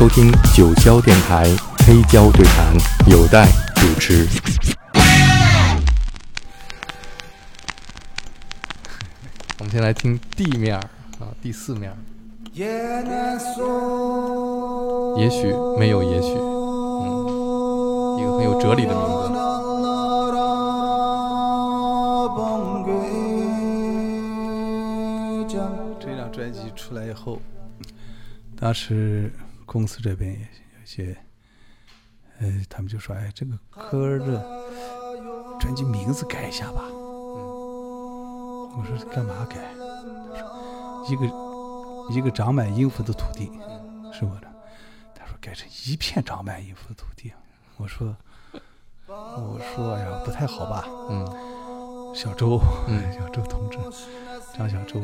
收听九霄电台黑胶对谈，有待主持。我们先来听地面啊，第四面。也许没有也许，嗯，一个很有哲理的名字。这张专辑出来以后，当时公司这边也有些，呃，他们就说：“哎，这个歌的专辑名字改一下吧。”我说：“干嘛改？”他说：“一个。”一个长满音符的土地，是我的。他说改成一片长满音符的土地。我说，我说哎呀，不太好吧？嗯，小周，嗯，小周同志，张小周。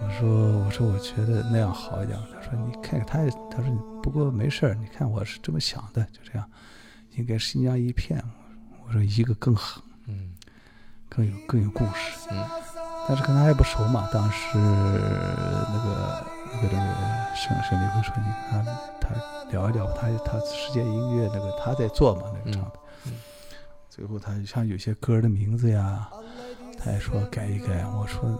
我说，我说，我觉得那样好一点。他说，你看看他，他说，不过没事儿。你看我是这么想的，就这样，应该新疆一片。我说一个更狠，嗯，更有更有故事，嗯。但是跟他还不熟嘛，当时那个那个那个沈沈立辉说：“你看他聊一聊，他他世界音乐那个他在做嘛，那个唱的。最后他像有些歌的名字呀，他还说改一改。我说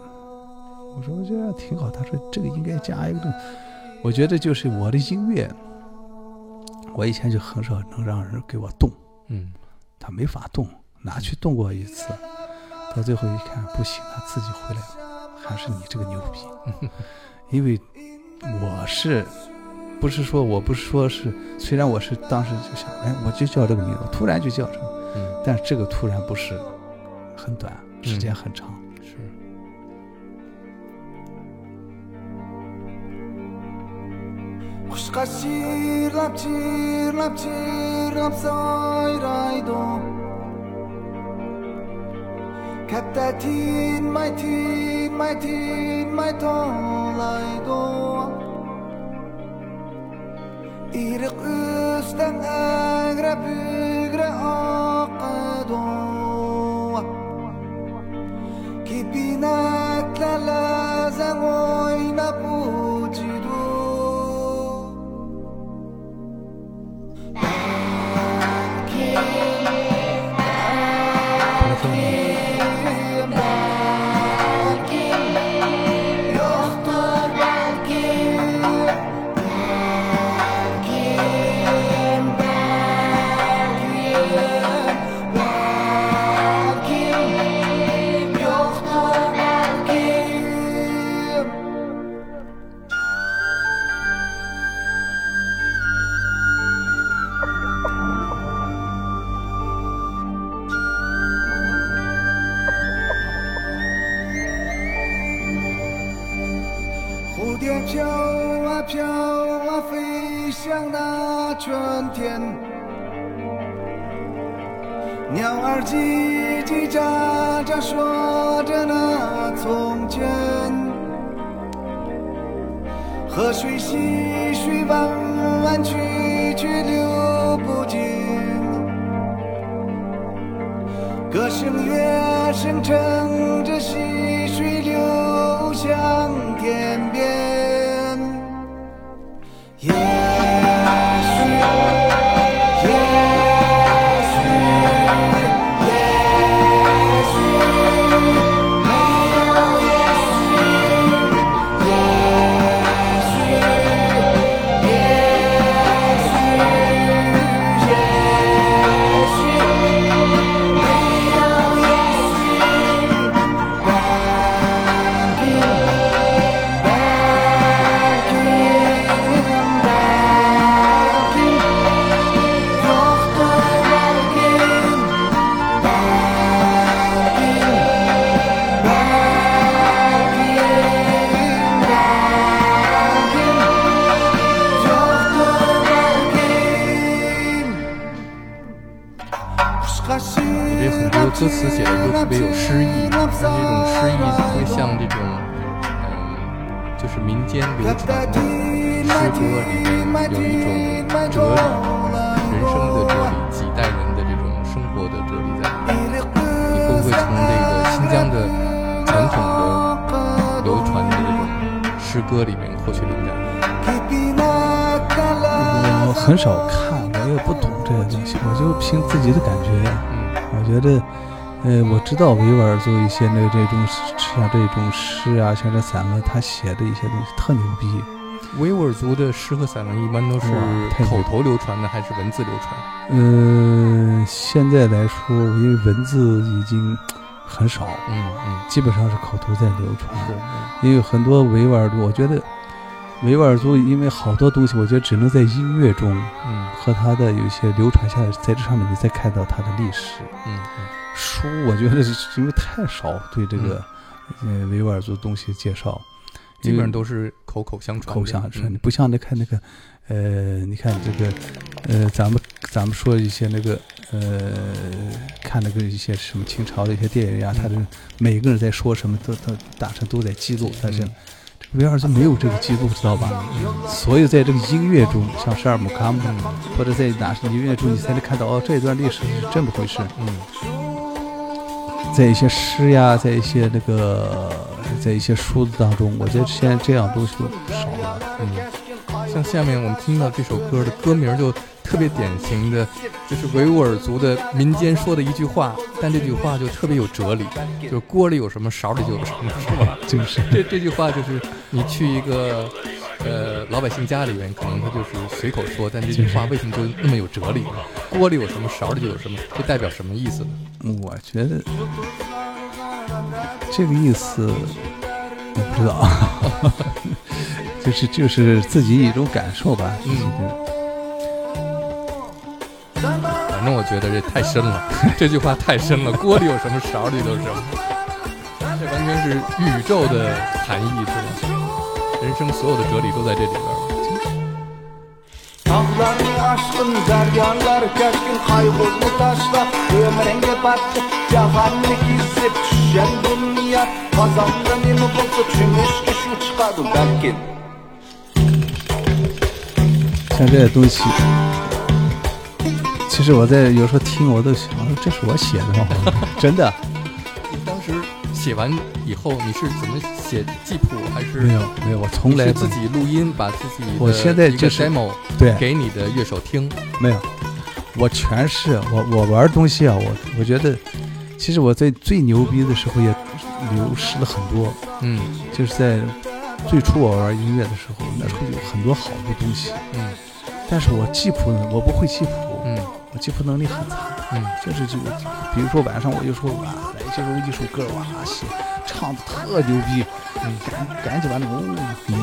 我说这样挺好。他说这个应该加一个。我觉得就是我的音乐，我以前就很少能让人给我动，嗯，他没法动，拿去动过一次？”到最后一看不行，他自己回来了，还是你这个牛逼，因为我是，不是说我不是说是，虽然我是当时就想，哎，我就叫这个名字，突然就叫什么，嗯，但是这个突然不是很短，时间很长，是。Kushka shir lap chir lap chir lap soy raido Katta tin mai tin mai tin mai tolaydo İrik üstten agre bügre akıdo Kibinatlalar 叽叽喳喳说着那从前。河水溪水弯弯曲曲流不尽？歌声越声沉有一种哲理人生的哲理几代人的这种生活的哲理在里面你会不会从这个新疆的传统的流传的这种诗歌里面获取灵感。我很少看我也不懂这些东西我就凭自己的感觉。嗯。我觉得呃我知道维吾尔族一些那这种像这种诗啊像这散文他写的一些东西特牛逼。维吾尔族的诗和散文一般都是口头流传的，还是文字流传？嗯、现在来说，因为文字已经很少，嗯嗯，基本上是口头在流传。是，因为很多维吾尔族，我觉得维吾尔族因为好多东西，我觉得只能在音乐中嗯。和它的有一些流传下来，在这上面你再看到它的历史。嗯书，我觉得是因为太少对这个、呃维吾尔族东西介绍，基本上都是口口相传的，口相传，嗯。你不像那看那个，呃，你看这个，呃，咱们咱们说一些那个，呃，看那个一些什么清朝的一些电影啊，嗯。他的每个人在说什么，都都大臣都在记录，但是嗯。这个维吾尔族没有这个记录，知道吧？所以在这个音乐中，像十二木卡姆，嗯。或者在哪些音乐中，你才能看到哦，这一段历史是这么回事。嗯。在一些诗呀，在一些那个，在一些书子当中，我觉得现在这样东西少了。嗯，像下面我们听到这首歌的歌名就特别典型的，就是维吾尔族的民间说的一句话，但这句话就特别有哲理，就锅里有什么勺里就有什么，是吧？就是这这句话就是你去一个呃老百姓家里面，可能他就是随口说，但这句话为什么就那么有哲理呢？锅里有什么，勺里就有什么，这代表什么意思呢？我觉得这个意思我不知道，就是就是自己一种感受吧。嗯反正我觉得这太深了，这句话太深了，锅里有什么，勺里都是什么，这完全是宇宙的含义，是吧？人生所有的哲理都在这里边儿。Tağlarını aşkın deryalar gergin kayboldu taşla Ömrenge battı cahanlı gizip düşen çıkadı belki 像这些东西，其实我在有时候听，我都想，这是我写的吗？真的你当时写完以后，你是怎么写记谱，还是没有没有，我从来不自己录音，把自己我现在就是 demo 对给你的乐手听？没有，我全是我我玩东西啊，我我觉得，其实我在最牛逼的时候也流失了很多，嗯。就是在最初我玩音乐的时候，那时候有很多好的东西，嗯。但是我记谱呢，我不会记谱，嗯。我记谱能力很差，嗯。就是就比如说晚上我就说哇，来这首一首歌哇写唱的特牛逼，嗯。赶赶紧把那个哦嗯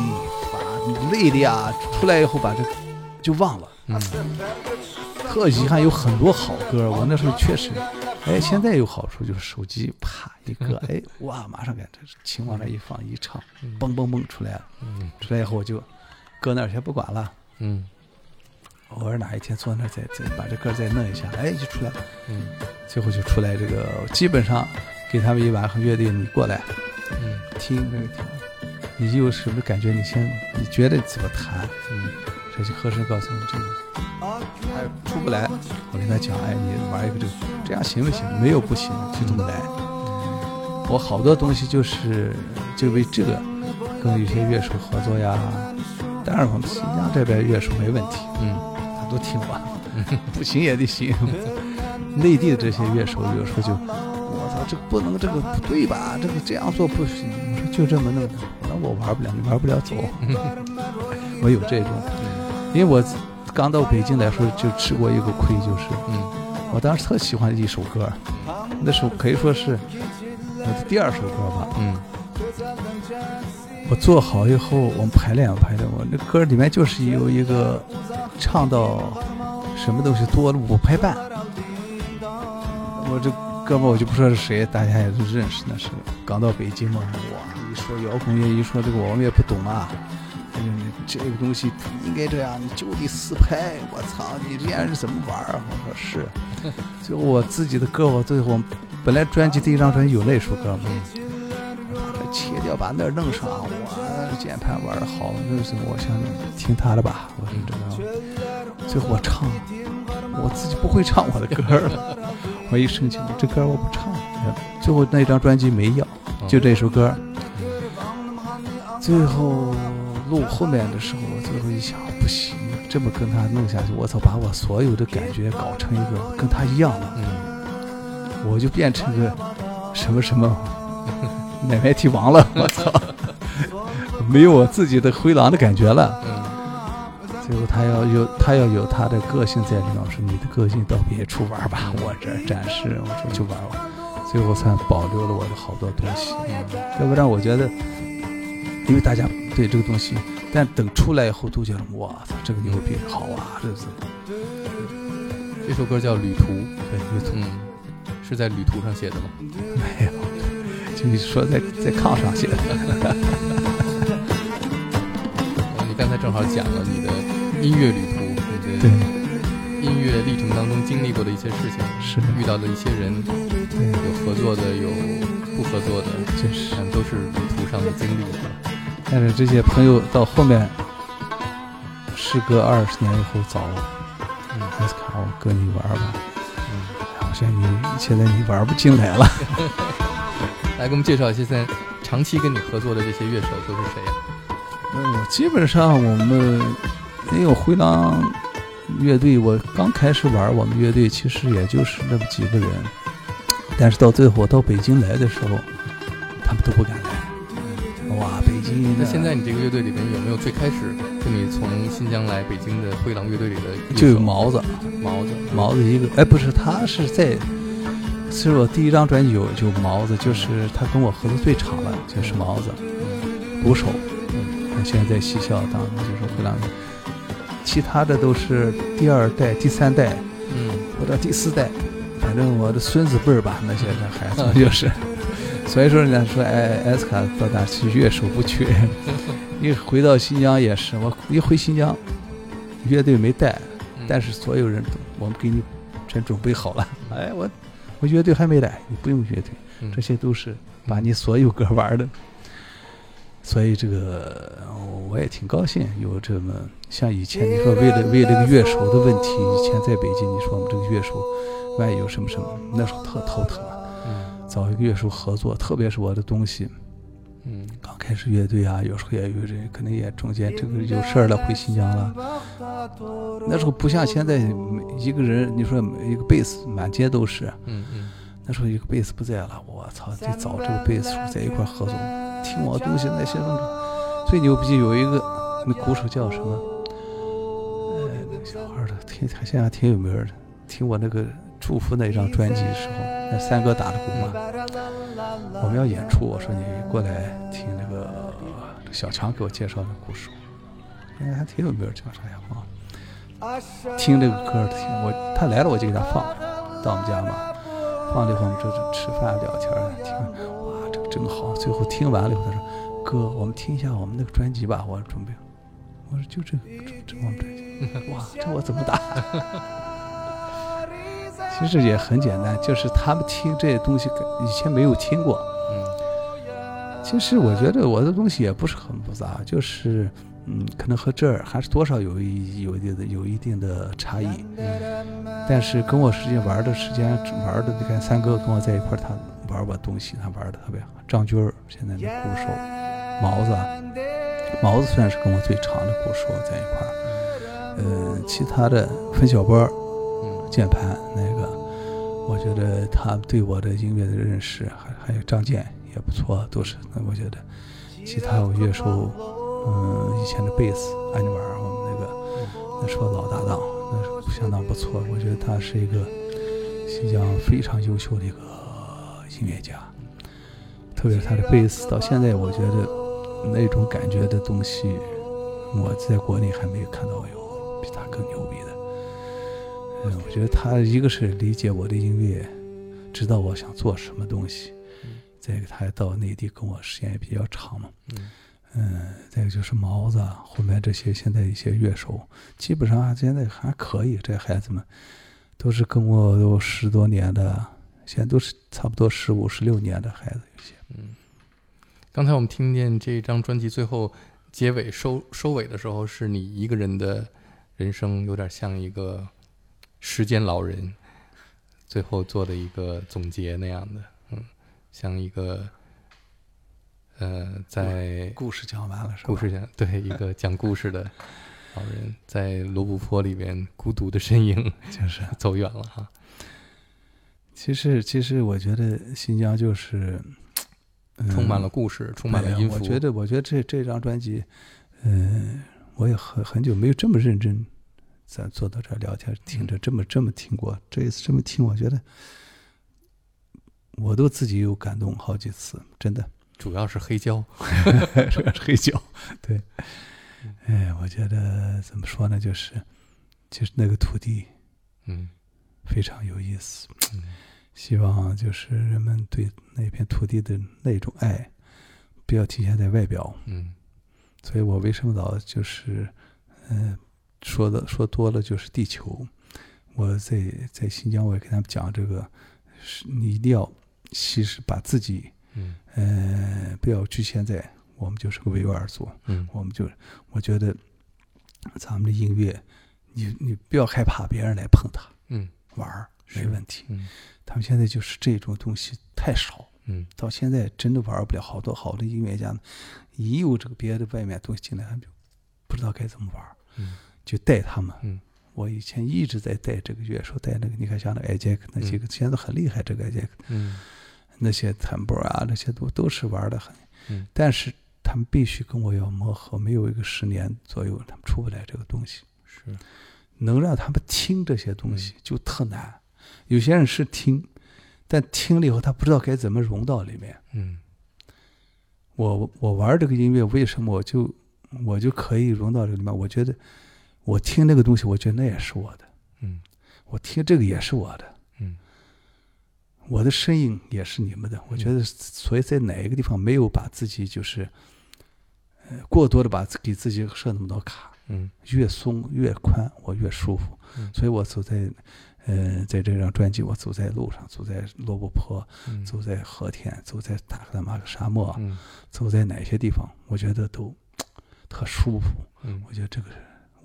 把累的呀出来以后把这就忘了。嗯。特遗憾，有很多好歌，我那时候确实，哎，现在有好处就是手机啪一个，哎，哇，马上感这琴往那一放一唱，嘣嘣嘣出来了，嗯。出来以后我就搁那儿先不管了，嗯。偶尔哪一天坐那儿再再把这歌再弄一下，哎，就出来。了，嗯。最后就出来这个，基本上给他们一晚上乐队，你过来嗯。听那个听，你有什么感觉？你先你觉得怎么弹？嗯这就和珅告诉你这个，哎，出不来。我跟他讲，哎，你玩一个这个，这样行不行？没有不行，就这么来。我好多东西就是就为这个跟有些乐手合作呀。当然，我们新疆这边乐手没问题，嗯他都听我，不行也得行。内地的这些乐手有时候就，我操，这个不能，这个不对吧？这个这样做不行。我说就这么弄的，那我玩不了，你玩不了走。我有这种。因为我刚到北京来说，就吃过一个亏，就是嗯我当时特喜欢一首歌，那首可以说是我的第二首歌吧。嗯我做好以后，我们排练排练，我那歌里面就是有一个唱到什么东西多了五拍半。我这哥们我就不说是谁，大家也都认识，那是刚到北京嘛。哇，一说摇滚乐，一说这个我们也不懂啊。嗯，这个东西不应该这样，你就得四拍。我操，你这样是怎么玩儿啊？我说是。最后 我自己的歌，我最后本来专辑第一张专辑有那首歌嘛，把它切掉，把那儿弄上，我键盘玩的好，那是我想听他的吧，我说这个。最后我唱，我自己不会唱我的歌了，我一生气，我这歌我不唱。最后那张专辑没要，就这首歌。最后录后面的时候，我最后一想，不行，这么跟他弄下去，我操，把我所有的感觉搞成一个跟他一样的，嗯，我就变成个什么什么 奶奶帝王了，我操，没有我自己的灰狼的感觉了。嗯，最后他要有他要有他的个性在里面，我说你的个性到别处玩吧，我这儿展示，我说就玩玩，最后算保留了我的好多东西，要不然我觉得，因为大家对这个东西，但等出来以后都觉得哇操，这个牛逼，好啊，这是这首歌叫《旅途》，对，旅途。嗯，是在旅途上写的吗？没有，就你说在在炕上写的，呃 你刚才正好讲了你的音乐旅途，你对。的，音乐历程当中经历过的一些事情，是，遇到的一些人，对，有合作的，有不合作的，就是。但都是旅途上的经历。但是这些朋友到后面，时隔二十年以后找我，嗯还是看我跟你玩吧。嗯，好像你现在你玩不进来了。来给我们介绍一下，现在长期跟你合作的这些乐手都是谁呀、嗯，基本上我们因为灰狼乐队，我刚开始玩我们乐队，其实也就是那么几个人。但是到最后到北京来的时候，他们都不敢来。哇，北京那现在你这个乐队里面有没有最开始跟你从新疆来北京的灰狼乐队里的就有毛子，毛子。毛子一个，哎，不是，他是在，是我第一张专辑有就毛子，就是他跟我合作最长的，就是毛子，鼓手，嗯，现在在西校当就是灰狼，其他的都是第二代、第三代嗯。或者第四代，反正我的孙子辈儿吧，那些的孩子就是，所以说人家说，哎，艾斯卡到哪去乐手不缺，一回到新疆也是，我一回新疆，乐队没带。嗯但是所有人都，我们给你全准备好了。哎，我我乐队还没来，你不用乐队，嗯这些都是把你所有歌玩的。所以这个我也挺高兴，有这么像以前你说为了为了个乐手的问题，以前在北京你说我们这个乐手万一有什么什么，那时候特头疼找一个乐手合作，特别是我的东西，嗯刚开始乐队啊，有时候也有人可能也中间这个有事儿了回新疆了。那时候不像现在，一个人你说一个贝斯满街都是，嗯嗯那时候一个贝斯不在了，我操，得找这个贝斯手在一块儿合作，听我东西那些东西最牛逼有一个那鼓手叫什么？呃，那个小孩儿的挺他现在挺有名的，听我那个祝福那张专辑的时候，那三哥打的鼓嘛，我们要演出，我说你过来听那个小强给我介绍的鼓手，应该还挺有名，叫啥呀？忘了。听这个歌，听我他来了我就给他放，到我们家嘛，放了以后我们这这吃饭聊天儿，听哇这个真好。最后听完了以后，他说哥，我们听一下我们那个专辑吧，我准备。我说就这个这这我们专辑，哇，这我怎么打？其实也很简单，就是他们听这些东西以前没有听过。嗯其实我觉得我的东西也不是很复杂，就是嗯，可能和这儿还是多少有一有一定的有一定的差异。嗯但是跟我时间玩的时间玩的，你看三哥跟我在一块，他玩我东西，他玩的特别好。张军儿现在的鼓手，毛子，毛子算是跟我最长的鼓手在一块儿。呃，其他的分小波键盘那个，我觉得他对我的音乐的认识，还还有张健也不错，都是那我觉得，其他我乐手，嗯，以前的贝斯安尼瓦尔，我们那个那是我老搭档，那是相当不错，我觉得他是一个新疆非常优秀的一个音乐家，特别是他的贝斯，到现在我觉得那种感觉的东西，我在国内还没有看到有比他更牛逼的。嗯，我觉得他一个是理解我的音乐，知道我想做什么东西，嗯再一个他到内地跟我时间也比较长嘛，嗯嗯，再一个就是毛子啊，后面这些现在一些乐手，基本上啊现在还可以，这孩子们都是跟我有十多年的，现在都是差不多十五、十六年的孩子，有些。嗯。刚才我们听见这张专辑最后结尾收收尾的时候，是你一个人的人生，有点像一个时间老人最后做的一个总结那样的，嗯，像一个呃，在故事讲完了是吧？故事讲对一个讲故事的老人，在罗布泊里边孤独的身影 就是，走远了哈。其实其实我觉得新疆就是、嗯充满了故事，充满了音符。我觉得，我觉得这这张专辑，嗯、我也很很久没有这么认真，咱坐到这儿聊天，听着这么这么听过。这一次这么听，我觉得我都自己有感动好几次，真的。主要是黑胶，主要是黑胶，对。哎，我觉得怎么说呢，就是就是那个土地嗯非常有意思。嗯希望就是人们对那片土地的那种爱，不要体现在外表。嗯所以我为什么老就是，嗯、说的说多了就是地球。我在在新疆，我也跟他们讲这个，是你一定要，其实把自己，嗯呃，不要局限在我们就是个维吾尔族，嗯我们就我觉得咱们的音乐，你你不要害怕别人来碰它嗯玩儿没问题。嗯他们现在就是这种东西太少，嗯到现在真的玩不了。好多好的音乐家，一有这个别的外面东西进来，他们就不知道该怎么玩儿，嗯就带他们。嗯我以前一直在带这个乐手，带那个你看像那个艾杰克那几个，现在很厉害。这个艾杰克嗯那些坦布啊，那些都都是玩的很，嗯但是他们必须跟我要磨合，没有一个十年左右，他们出不来这个东西。是能让他们听这些东嗯西就特难。有些人是听，但听了以后他不知道该怎么融到里面。嗯我我玩这个音乐，为什么我就我就可以融到这个里面？我觉得我听那个东西，我觉得那也是我的，嗯。我听这个也是我的，嗯。我的声音也是你们的。我觉得，所以在哪一个地方没有把自己就是，呃，过多的把给自己设那么多卡，嗯。越松越宽，我越舒服。嗯。所以我走在，呃，在这张专辑，我走在路上，走在罗布泊，嗯。走在和田，走在塔克拉玛干沙漠，嗯。走在哪些地方，我觉得都特舒服。嗯。我觉得这个，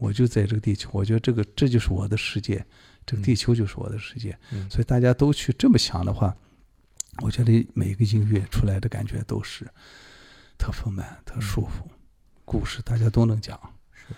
我就在这个地球，我觉得这个这就是我的世界，这个地球就是我的世界。嗯。所以大家都去这么想的话，我觉得每一个音乐出来的感觉都是特丰满、特舒服，故事大家都能讲。是。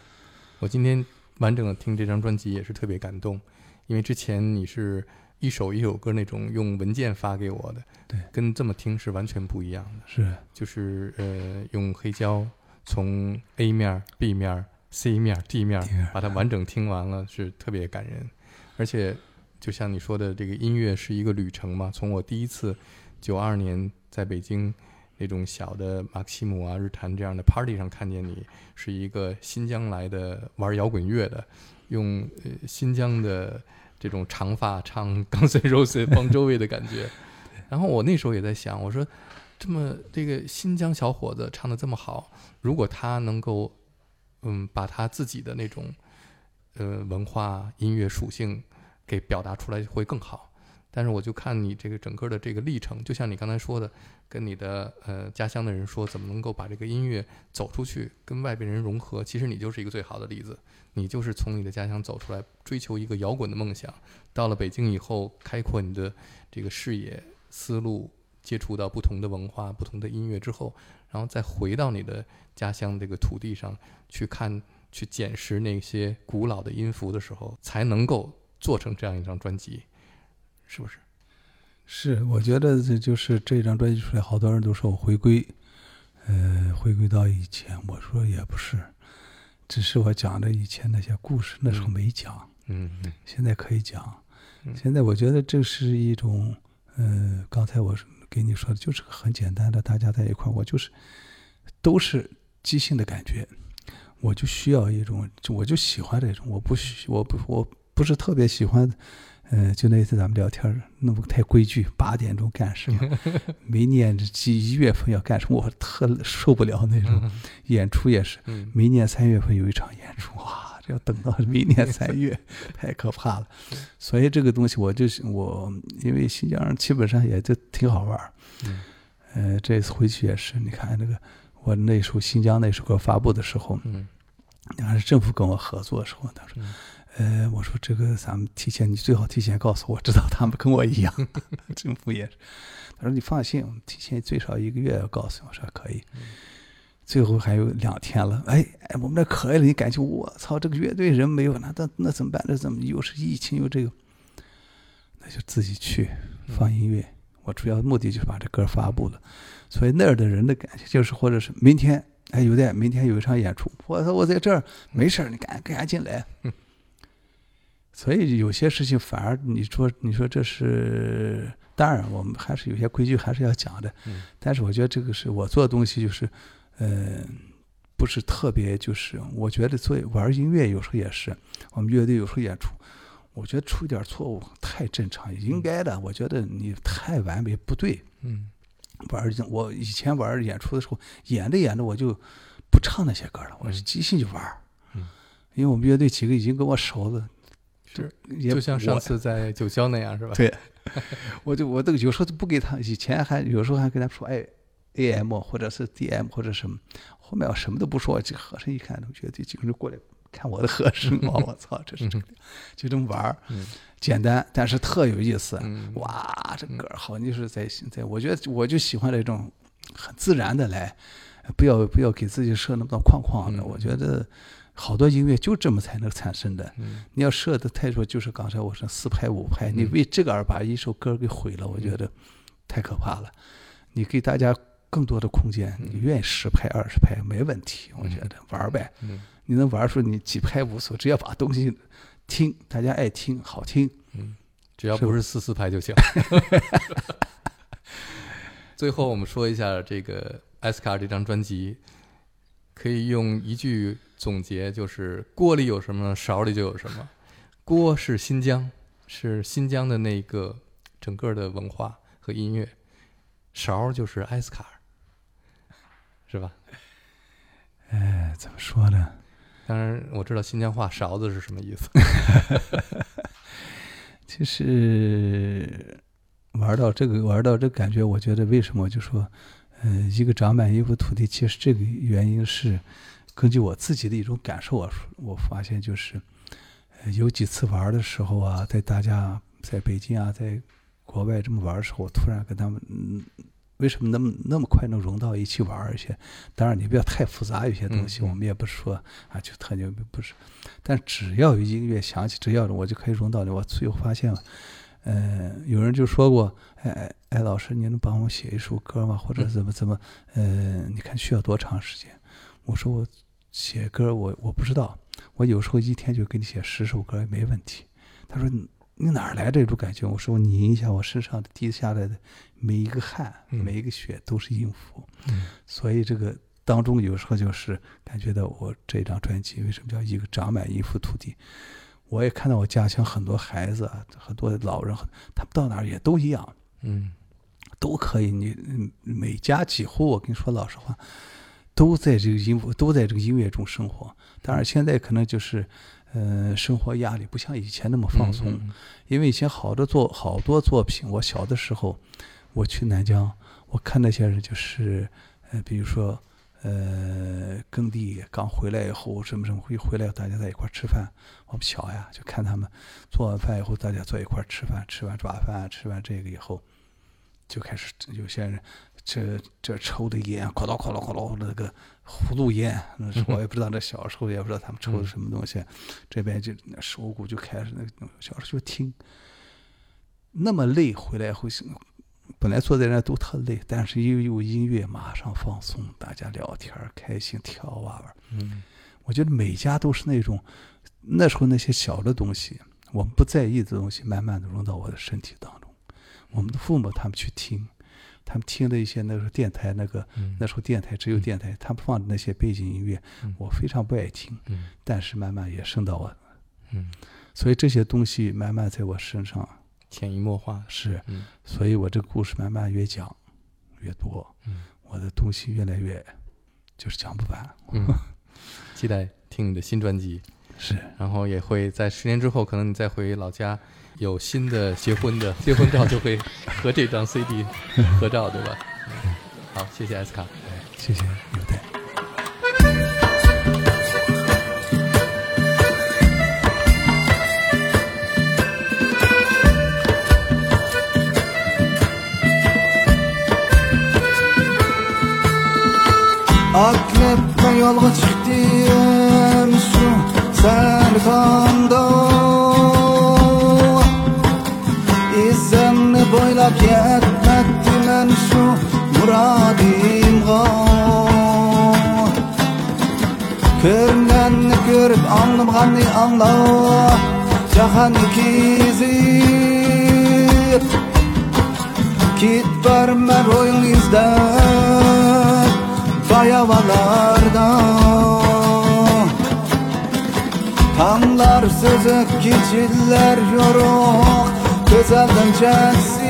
我今天完整的听这张专辑也是特别感动，因为之前你是一首一首歌那种用文件发给我的，对，跟这么听是完全不一样的。是，就是呃，用黑胶从 A 面、B 面、C 面、D 面把它完整听完了，是特别感人。而且就像你说的，这个音乐是一个旅程嘛。从我第一次九二年在北京那种小的马克西姆啊、日坛这样的 party 上看见你，是一个新疆来的玩摇滚乐的，用呃新疆的这种长发唱《钢丝 Rose》邦周围的感觉。然后我那时候也在想，我说这么这个新疆小伙子唱的这么好，如果他能够嗯把他自己的那种呃文化音乐属性给表达出来会更好。但是我就看你这个整个的这个历程，就像你刚才说的，跟你的呃家乡的人说，怎么能够把这个音乐走出去，跟外边人融合。其实你就是一个最好的例子，你就是从你的家乡走出来，追求一个摇滚的梦想。到了北京以后，开阔你的这个视野、思路，接触到不同的文化、不同的音乐之后，然后再回到你的家乡这个土地上去看、去捡拾那些古老的音符的时候，才能够做成这样一张专辑，是不是？是，我觉得这就是这张专辑出来，好多人都说我回归，呃，回归到以前。我说也不是，只是我讲的以前那些故事，那时候嗯没讲，嗯嗯现在可以讲。嗯现在我觉得这是一种，呃，刚才我给你说的，就是个很简单的，大家在一块儿，我就是都是即兴的感觉，我就需要一种，就我就喜欢这种，我不需我不我不是特别喜欢，呃，就那次咱们聊天儿那么太规矩，八点钟干什么，明年这一月份要干什么，我特受不了那种。演出也是，嗯明年三月份有一场演出，哇，这要等到明年 三月，太可怕了。所以这个东西，我就是我，因为新疆人基本上也就挺好玩儿。嗯呃，这次回去也是，你看那个我那时候新疆那首歌发布的时候，嗯还是政府跟我合作的时候，他说，嗯呃，我说这个咱们提前，你最好提前告诉我，知道他们跟我一样，政府也是。他说你放心，我们提前最少一个月要告诉。我说可以。最后还有两天了，哎哎，我们这可以了，你感觉我操，这个乐队人没有，那那那怎么办？这怎么又是疫情又这个？那就自己去放音乐。我主要目的就是把这歌发布了，所以那儿的人的感觉就是，或者是明天，哎，有的明天有一场演出，我说我在这儿没事儿，你赶赶紧来。所以有些事情反而你说你说这是，当然我们还是有些规矩还是要讲的。但是我觉得这个是我做的东西，就是嗯，不是特别，就是我觉得做玩音乐有时候也是，我们乐队有时候演出。我觉得出一点错误太正常，应该的。我觉得你太完美不对。嗯，玩我以前玩演出的时候，演着演着我就不唱那些歌了，我是即兴就玩。嗯，因为我们乐队几个已经跟我熟了，是就像上次在九霄那样是吧？对，我就我都有时候都不给他，以前还有时候还跟他说哎，A M 或者是 D M 或者什么，后面我什么都不说，这和尚一看，乐队几个人过来。看我的和声哦，我操，这是这个，就这么玩儿，简单，但是特有意思。哇，这歌好，你是在在，我觉得我就喜欢这种很自然的来，不要不要给自己设那么多框框的。我觉得好多音乐就这么才能产生的。你要设的太多，就是刚才我说四拍五拍，你为这个而把一首歌给毁了，我觉得太可怕了。你给大家更多的空间，你愿意十拍二十拍没问题，我觉得玩呗。你能玩出你几拍无所，只要把东西听，大家爱听，好听，嗯，只要不是四四拍就行。最后我们说一下这个艾斯卡这张专辑，可以用一句总结，就是锅里有什么，勺里就有什么。锅是新疆，是新疆的那个整个的文化和音乐，勺就是艾斯卡，是吧？哎，怎么说呢？当然，我知道新疆话“勺子”是什么意思。其 实玩到这个，玩到这感觉，我觉得为什么就说，嗯，一个长满一幅土地，其实这个原因是根据我自己的一种感受，我我发现就是，有几次玩的时候啊，在大家在北京啊，在国外这么玩的时候，我突然跟他们嗯。为什么那么那么快能融到一起玩儿？一些当然你不要太复杂，有些东西我们也不说啊，就特牛逼不是。但只要有音乐响起，只要我就可以融到你。我最后发现了，嗯，有人就说过，哎哎，老师，您能帮我写一首歌吗？或者怎么怎么？嗯，你看需要多长时间？我说我写歌，我我不知道，我有时候一天就给你写十首歌没问题。他说。你哪来这种感觉？我说我拧一下我身上的滴下来的每一个汗，每一个血都是音符。所以这个当中有时候就是感觉到我这张专辑为什么叫一个长满一幅土地？我也看到我家乡很多孩子啊，很多老人，他们到哪儿也都一样，嗯，都可以。你每家几户，我跟你说老实话，都在这个音符，都在这个音乐中生活。当然现在可能就是。呃，生活压力不像以前那么放松，因为以前好多作好多作品，我小的时候，我去南疆，我看那些人就是，呃，比如说，呃，耕地刚回来以后，什么什么回回来，大家在一块吃饭，我们小呀，就看他们做完饭以后，大家坐一块吃饭，吃完抓饭，吃完这个以后，就开始有些人。这这抽的烟，哐啷哐啷哐啷那个葫芦烟，那是我也不知道。这小时候也不知道他们抽的什么东西。这边就手鼓就开始那小时候就听，那么累回来后，本来坐在那都特累，但是又有音乐，马上放松，大家聊天开心跳啊玩。嗯，我觉得每家都是那种那时候那些小的东西，我们不在意的东西，慢慢的融到我的身体当中。我们的父母他们去听。他们听的一些那时候电台那个，那时候电台只有电台，他们放的那些背景音乐，我非常不爱听。但是慢慢也渗到我，嗯，所以这些东西慢慢在我身上潜移默化。是，所以我这个故事慢慢越讲越多，我的东西越来越就是讲不完。嗯，期待听你的新专辑，是，然后也会在十年之后，可能你再回老家。有新的结婚的结婚照就会和这张 CD 合照，对吧？好，谢谢 S 卡，谢谢。لبيت مد من شو مرادي مغو كرمن كرب أنلم غني أنلو جهان كيزير كيت برمن رويل izler Bayabalarda Tanlar sözük, keçiller yoruk Gözelden çeksin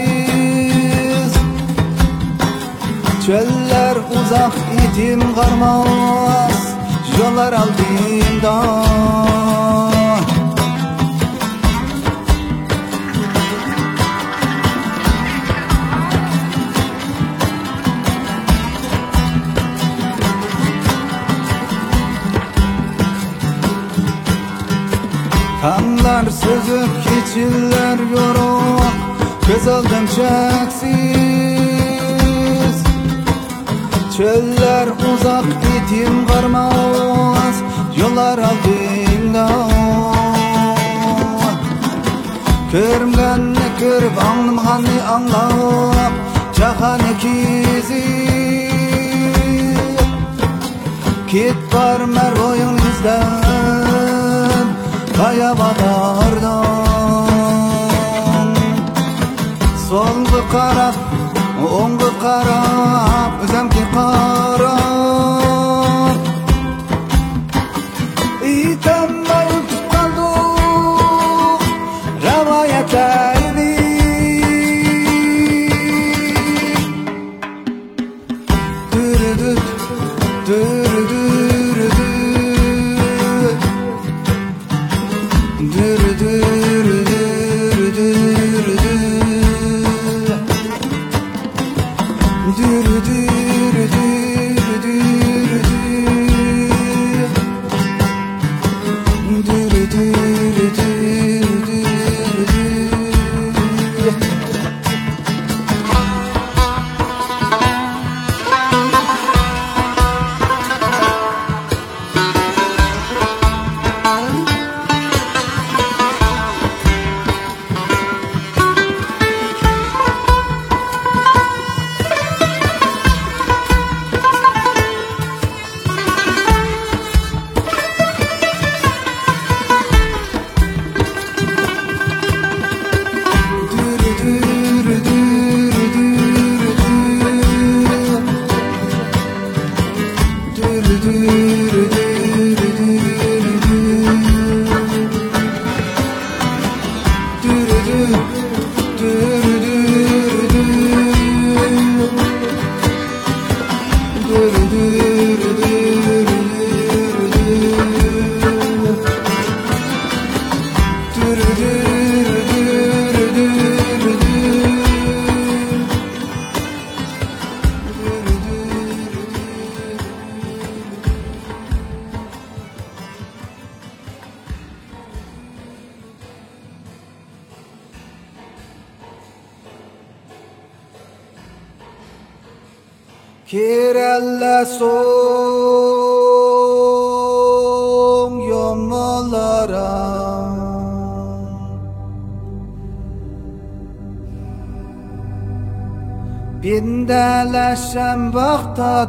Çöller uzak itim karmaz Yollar aldığımda Kanlar sözüp geçiller yoruk Göz aldım çeksiz Çöller uzak itim varmaz Yollar aldığımda Körümden ne körüp anlım hani anlap Cahan ikizip Git var mervoyun izden Kayabalardan Solgu qarab, o'ng'ib qarab o'zamga qarab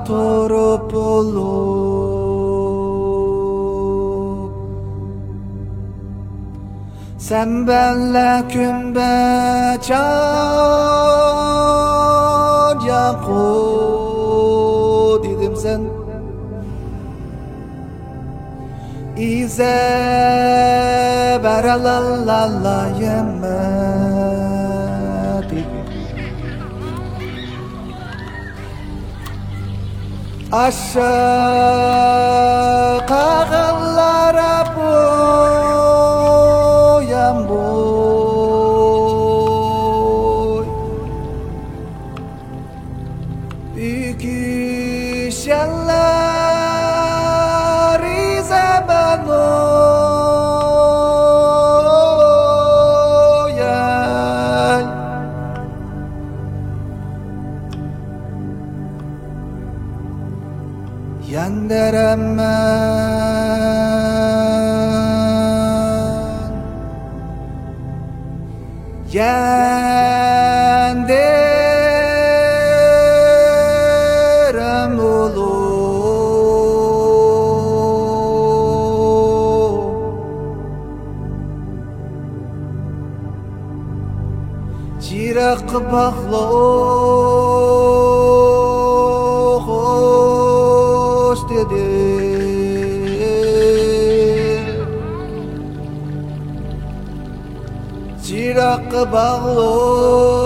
torpulu Sen benle kümbe çar yakut idim sen. İze beralalala yemem aşağı kağanlara yendiremem. Yendirem ulu Çirek baklı Cirak baklo